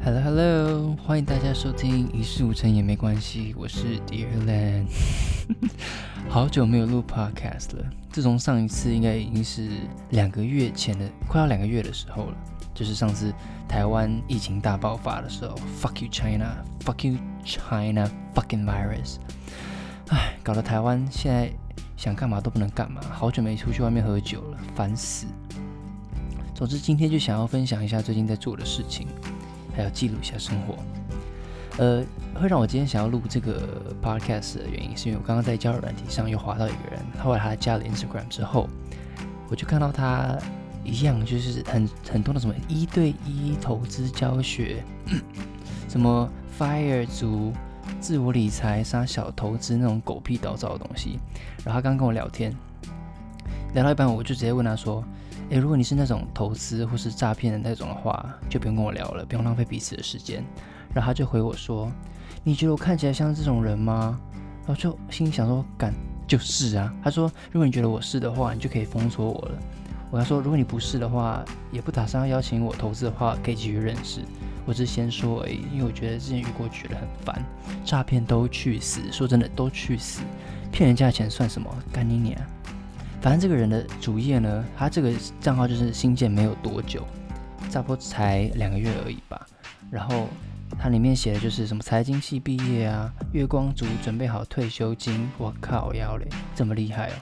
Hello Hello，欢迎大家收听一事无成也没关系，我是 Dear Land。好久没有录 Podcast 了，自从上一次应该已经是两个月前的，快要两个月的时候了，就是上次台湾疫情大爆发的时候，Fuck you China，Fuck you China，Fucking virus。唉，搞得台湾现在想干嘛都不能干嘛，好久没出去外面喝酒了，烦死。总之，今天就想要分享一下最近在做的事情。还要记录一下生活，呃，会让我今天想要录这个 podcast 的原因，是因为我刚刚在交友软体上又滑到一个人，后来他加了 Instagram 之后，我就看到他一样，就是很很多的什么一对一投资教学，什么 Fire 族自我理财、杀小投资那种狗屁倒灶的东西。然后他刚跟我聊天，聊到一半，我就直接问他说。诶，如果你是那种投资或是诈骗的那种的话，就不用跟我聊了，不用浪费彼此的时间。然后他就回我说：“你觉得我看起来像这种人吗？”然后就心里想说：“敢就是啊。”他说：“如果你觉得我是的话，你就可以封锁我了。”我要说：“如果你不是的话，也不打算要邀请我投资的话，可以继续认识。我只是先说而已，因为我觉得之前遇过，觉得很烦。诈骗都去死！说真的，都去死！骗人家的钱算什么？干你娘！”反正这个人的主页呢，他这个账号就是新建没有多久，差不多才两个月而已吧。然后他里面写的就是什么财经系毕业啊，月光族准备好退休金，我靠，要嘞，这么厉害哦。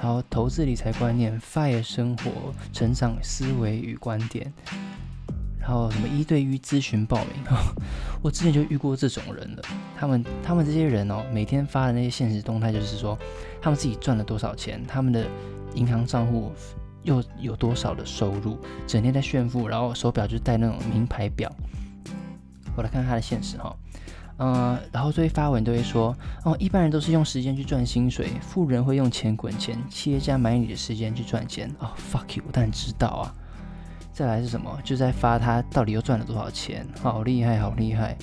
然后投资理财观念，fire 生活成长思维与观点。然后什么一对一咨询报名，我之前就遇过这种人了。他们他们这些人哦，每天发的那些现实动态，就是说他们自己赚了多少钱，他们的银行账户又有多少的收入，整天在炫富，然后手表就戴那种名牌表。我来看看他的现实哈，嗯，然后这些发文都会说，哦，一般人都是用时间去赚薪水，富人会用钱滚钱，企业家买你的时间去赚钱。哦，fuck you，我当然知道啊。再来是什么？就在发他到底又赚了多少钱，好厉害，好厉害。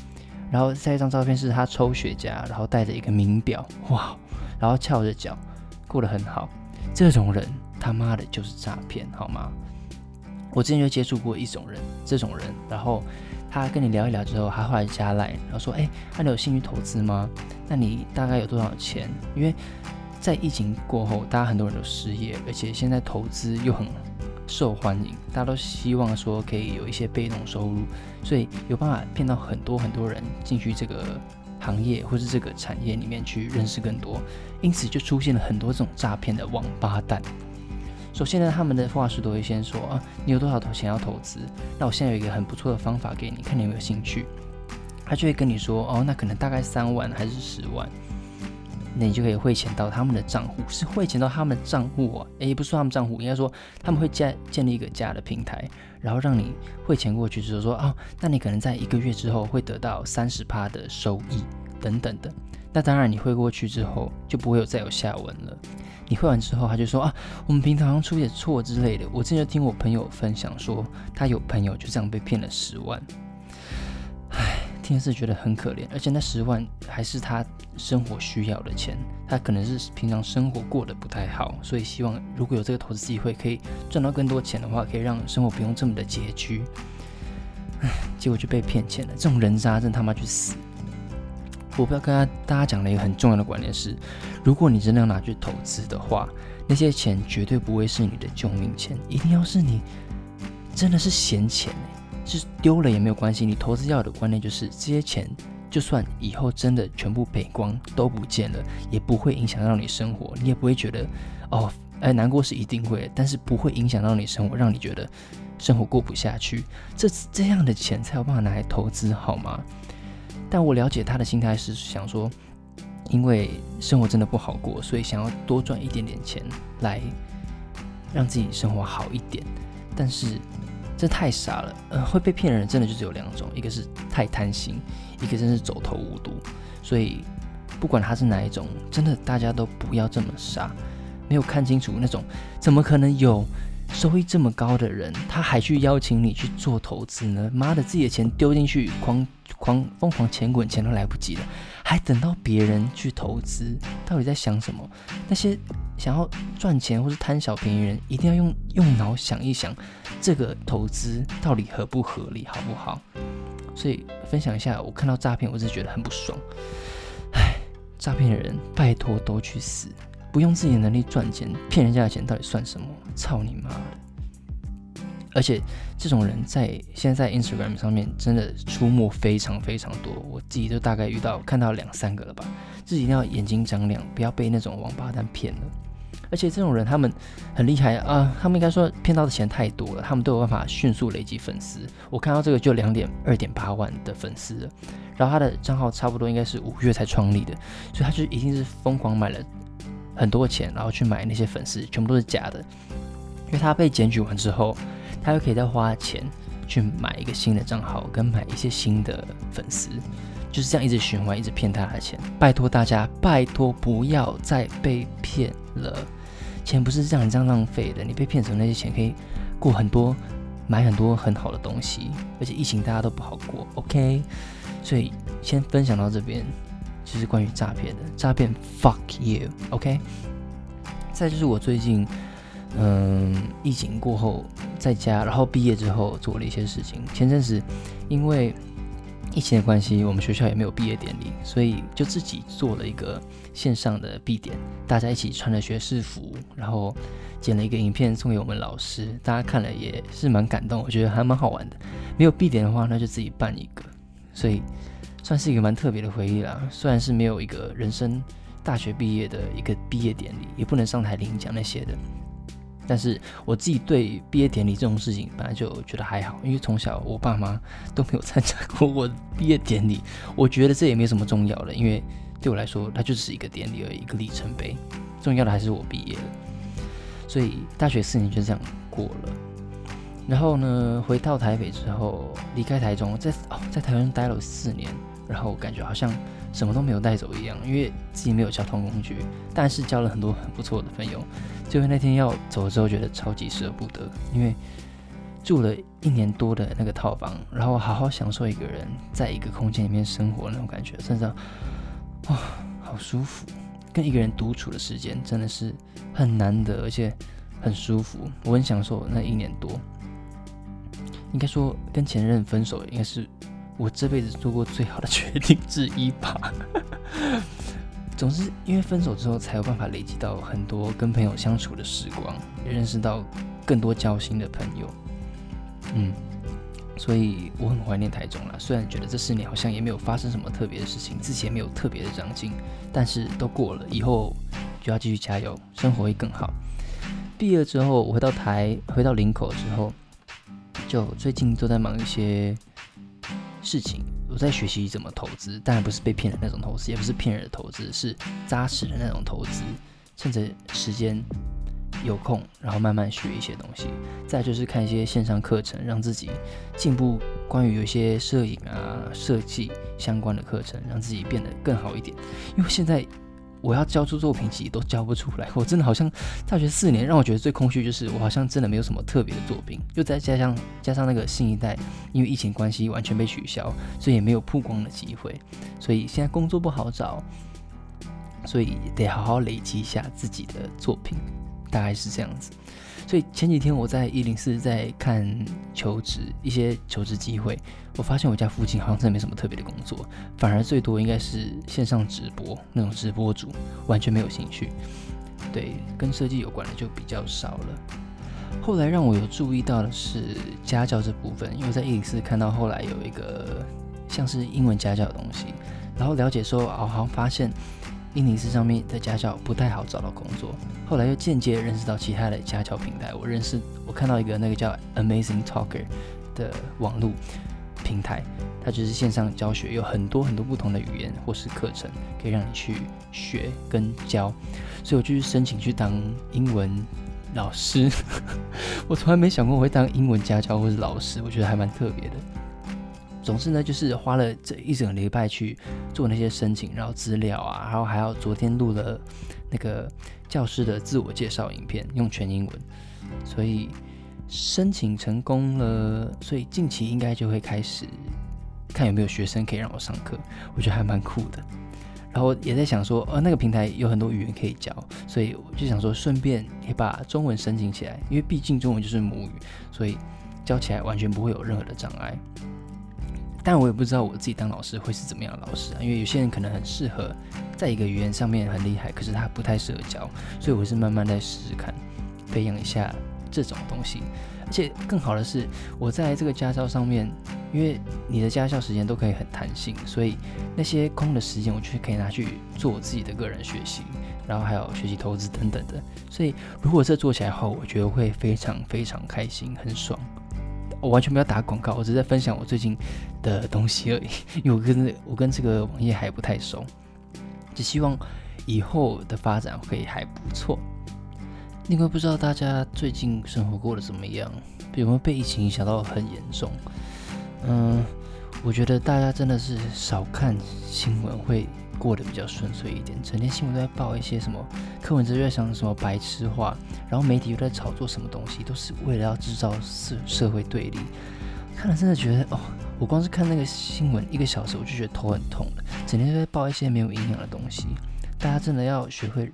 然后下一张照片是他抽雪茄，然后戴着一个名表，哇，然后翘着脚，过得很好。这种人他妈的就是诈骗，好吗？我之前就接触过一种人，这种人，然后他跟你聊一聊之后，他后来加来，然后说，哎，那你有兴趣投资吗？那你大概有多少钱？因为在疫情过后，大家很多人都失业，而且现在投资又很。受欢迎，大家都希望说可以有一些被动收入，所以有办法骗到很多很多人进去这个行业或是这个产业里面去认识更多，因此就出现了很多这种诈骗的王八蛋。首先呢，他们的话术都会先说啊，你有多少头钱要投资？那我现在有一个很不错的方法给你，看你有没有兴趣。他就会跟你说哦，那可能大概三万还是十万。那你就可以汇钱到他们的账户，是汇钱到他们的账户啊，也不是他们账户，应该说他们会建建立一个假的平台，然后让你汇钱过去之后说，哦，那你可能在一个月之后会得到三十趴的收益等等的。那当然你汇过去之后就不会有再有下文了。你汇完之后，他就说啊，我们平台好像出点错之类的。我之前就听我朋友分享说，他有朋友就这样被骗了十万。天是觉得很可怜，而且那十万还是他生活需要的钱，他可能是平常生活过得不太好，所以希望如果有这个投资机会可以赚到更多钱的话，可以让生活不用这么的拮据。唉，结果就被骗钱了，这种人渣真他妈去死！我不要跟他大家讲了一个很重要的观念是，如果你真的要拿去投资的话，那些钱绝对不会是你的救命钱，一定要是你真的是闲钱是丢了也没有关系，你投资要有的观念就是这些钱，就算以后真的全部赔光都不见了，也不会影响到你生活，你也不会觉得哦，哎，难过是一定会，但是不会影响到你生活，让你觉得生活过不下去。这这样的钱才有办法拿来投资，好吗？但我了解他的心态是想说，因为生活真的不好过，所以想要多赚一点点钱来让自己生活好一点，但是。这太傻了，呃，会被骗的人真的就只有两种，一个是太贪心，一个真是走投无路。所以不管他是哪一种，真的大家都不要这么傻，没有看清楚那种，怎么可能有收益这么高的人，他还去邀请你去做投资呢？妈的，自己的钱丢进去，狂狂疯狂钱滚钱都来不及了，还等到别人去投资，到底在想什么？那些。想要赚钱或是贪小便宜人，一定要用用脑想一想，这个投资到底合不合理，好不好？所以分享一下，我看到诈骗，我是觉得很不爽。唉，诈骗的人，拜托都去死！不用自己的能力赚钱，骗人家的钱到底算什么？操你妈的！而且这种人在现在在 Instagram 上面真的出没非常非常多，我自己都大概遇到看到两三个了吧。自己一定要眼睛张亮，不要被那种王八蛋骗了。而且这种人他们很厉害啊，他们应该说骗到的钱太多了，他们都有办法迅速累积粉丝。我看到这个就两点二点八万的粉丝，然后他的账号差不多应该是五月才创立的，所以他就一定是疯狂买了很多钱，然后去买那些粉丝，全部都是假的。因为他被检举完之后，他又可以再花钱去买一个新的账号，跟买一些新的粉丝。就是这样一直循环，一直骗他的钱。拜托大家，拜托不要再被骗了。钱不是这样这样浪费的，你被骗走那些钱可以过很多，买很多很好的东西。而且疫情大家都不好过，OK？所以先分享到这边，就是关于诈骗的。诈骗，fuck you，OK？再就是我最近，嗯，疫情过后在家，然后毕业之后做了一些事情。前阵子因为疫情的关系，我们学校也没有毕业典礼，所以就自己做了一个线上的毕典，大家一起穿着学士服，然后剪了一个影片送给我们老师，大家看了也是蛮感动，我觉得还蛮好玩的。没有毕典的话，那就自己办一个，所以算是一个蛮特别的回忆啦。虽然是没有一个人生大学毕业的一个毕业典礼，也不能上台领奖那些的。但是我自己对毕业典礼这种事情本来就觉得还好，因为从小我爸妈都没有参加过我毕业典礼，我觉得这也没什么重要的，因为对我来说它就是一个典礼而已，一个里程碑。重要的还是我毕业了，所以大学四年就这样过了。然后呢，回到台北之后，离开台中，在哦在台湾待了四年，然后感觉好像什么都没有带走一样，因为自己没有交通工具，但是交了很多很不错的朋友。就那天要走的时候，觉得超级舍不得，因为住了一年多的那个套房，然后好好享受一个人在一个空间里面生活那种感觉，真的哇，好舒服！跟一个人独处的时间真的是很难得，而且很舒服，我很享受那一年多。应该说，跟前任分手应该是我这辈子做过最好的决定之一吧。总之因为分手之后，才有办法累积到很多跟朋友相处的时光，也认识到更多交心的朋友。嗯，所以我很怀念台中啦。虽然觉得这四年好像也没有发生什么特别的事情，自己也没有特别的长进，但是都过了，以后就要继续加油，生活会更好。毕业之后，我回到台，回到林口之后，就最近都在忙一些事情。我在学习怎么投资，当然不是被骗的那种投资，也不是骗人的投资，是扎实的那种投资。趁着时间有空，然后慢慢学一些东西。再就是看一些线上课程，让自己进步。关于有一些摄影啊、设计相关的课程，让自己变得更好一点。因为现在。我要交出作品集都交不出来，我真的好像大学四年让我觉得最空虚，就是我好像真的没有什么特别的作品，又再加上加上那个新一代，因为疫情关系完全被取消，所以也没有曝光的机会，所以现在工作不好找，所以得好好累积一下自己的作品，大概是这样子。所以前几天我在一零四在看求职一些求职机会，我发现我家附近好像真的没什么特别的工作，反而最多应该是线上直播那种直播主，完全没有兴趣。对，跟设计有关的就比较少了。后来让我有注意到的是家教这部分，因为在一零四看到后来有一个像是英文家教的东西，然后了解说，哦，好像发现。印尼斯上面的家教不太好找到工作，后来又间接认识到其他的家教平台。我认识，我看到一个那个叫 Amazing Talker 的网络平台，它就是线上教学，有很多很多不同的语言或是课程可以让你去学跟教。所以我就去申请去当英文老师。我从来没想过我会当英文家教或是老师，我觉得还蛮特别的。总之呢，就是花了这一整个礼拜去做那些申请，然后资料啊，然后还要昨天录了那个教师的自我介绍影片，用全英文，所以申请成功了。所以近期应该就会开始看有没有学生可以让我上课，我觉得还蛮酷的。然后也在想说，呃，那个平台有很多语言可以教，所以我就想说，顺便也把中文申请起来，因为毕竟中文就是母语，所以教起来完全不会有任何的障碍。但我也不知道我自己当老师会是怎么样的老师啊，因为有些人可能很适合在一个语言上面很厉害，可是他不太适合教，所以我是慢慢在试试看，培养一下这种东西。而且更好的是，我在这个家教上面，因为你的家教时间都可以很弹性，所以那些空的时间，我就可以拿去做我自己的个人学习，然后还有学习投资等等的。所以如果这做起来后，我觉得会非常非常开心，很爽。我完全不要打广告，我只是在分享我最近的东西而已。因为我跟我跟这个网页还不太熟，只希望以后的发展会还不错。另外，不知道大家最近生活过得怎么样？有没有被疫情影响到很严重？嗯，我觉得大家真的是少看新闻会。过得比较顺遂一点，整天新闻都在报一些什么，柯文哲在想什么白痴话，然后媒体又在炒作什么东西，都是为了要制造社社会对立。看了真的觉得哦，我光是看那个新闻一个小时，我就觉得头很痛了。整天都在报一些没有营养的东西，大家真的要学会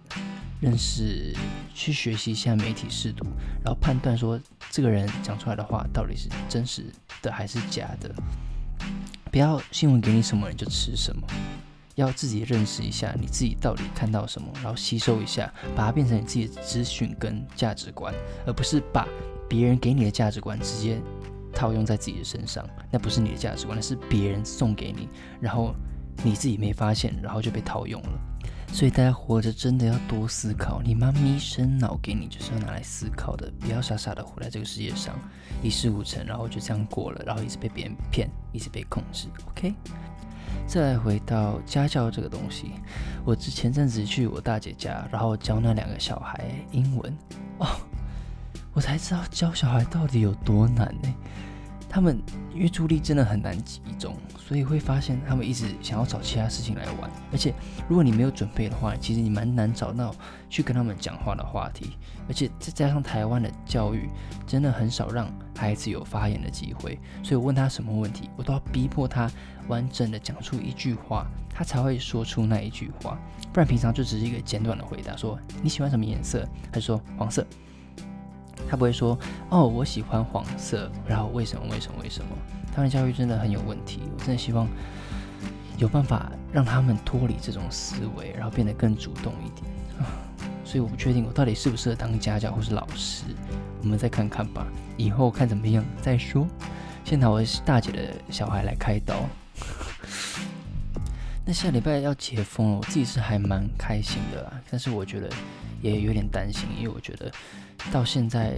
认识，去学习一下媒体试读，然后判断说这个人讲出来的话到底是真实的还是假的，不要新闻给你什么你就吃什么。要自己认识一下你自己到底看到什么，然后吸收一下，把它变成你自己的资讯跟价值观，而不是把别人给你的价值观直接套用在自己的身上。那不是你的价值观，那是别人送给你，然后你自己没发现，然后就被套用了。所以大家活着真的要多思考，你妈咪生脑给你就是要拿来思考的，不要傻傻的活在这个世界上，一事无成，然后就这样过了，然后一直被别人骗，一直被控制。OK。再回到家教这个东西，我之前阵子去我大姐家，然后教那两个小孩英文哦，我才知道教小孩到底有多难呢。他们因为注意力真的很难集中，所以会发现他们一直想要找其他事情来玩。而且如果你没有准备的话，其实你蛮难找到去跟他们讲话的话题。而且再加上台湾的教育真的很少让孩子有发言的机会，所以我问他什么问题，我都要逼迫他完整的讲出一句话，他才会说出那一句话。不然平常就只是一个简短的回答，说你喜欢什么颜色，还是说黄色。他不会说哦，我喜欢黄色，然后为什么？为什么？为什么？他们教育真的很有问题，我真的希望有办法让他们脱离这种思维，然后变得更主动一点啊！所以我不确定我到底适不适合当家教或是老师，我们再看看吧，以后看怎么样再说。先拿我大姐的小孩来开刀。那下礼拜要解封了，我自己是还蛮开心的啦，但是我觉得也有点担心，因为我觉得。到现在，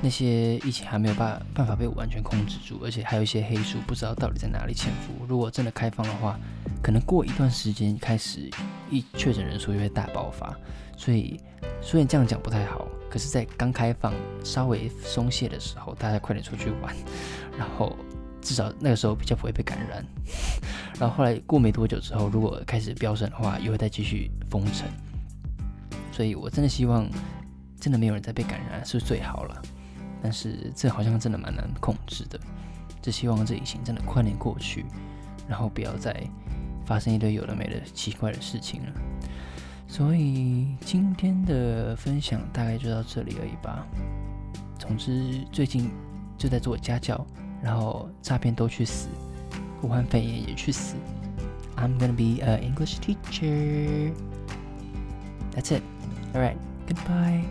那些疫情还没有办办法被完全控制住，而且还有一些黑数不知道到底在哪里潜伏。如果真的开放的话，可能过一段时间开始，一确诊人数就会大爆发。所以虽然这样讲不太好，可是，在刚开放稍微松懈的时候，大家快点出去玩，然后至少那个时候比较不会被感染。然后后来过没多久之后，如果开始飙升的话，又会再继续封城。所以我真的希望。真的没有人再被感染是最好了，但是这好像真的蛮难控制的。只希望这疫情真的快点过去，然后不要再发生一堆有的没的奇怪的事情了。所以今天的分享大概就到这里而已吧。总之最近就在做家教，然后诈骗都去死，武汉肺炎也去死。I'm gonna be a English teacher. That's it. All right. Goodbye.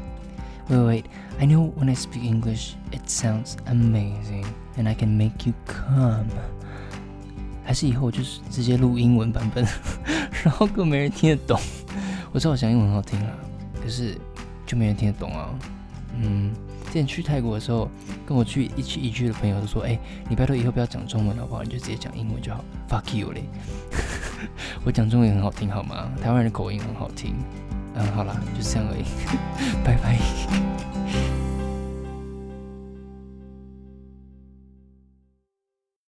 Wait, wait, I know when I speak English, it sounds amazing, and I can make you come. 还是以后就是直接录英文版本，然后更没人听得懂。我知道我讲英文很好听啊，可是就没人听得懂啊。嗯， 之前去泰国的时候，跟我去一起一句的朋友都说：“哎，你拜托以后不要讲中文好不好？你就直接讲英文就好。”Fuck you 嘞！我讲中文很好听好吗？台湾人的口音很好听。嗯，好啦，就这样而已，拜拜。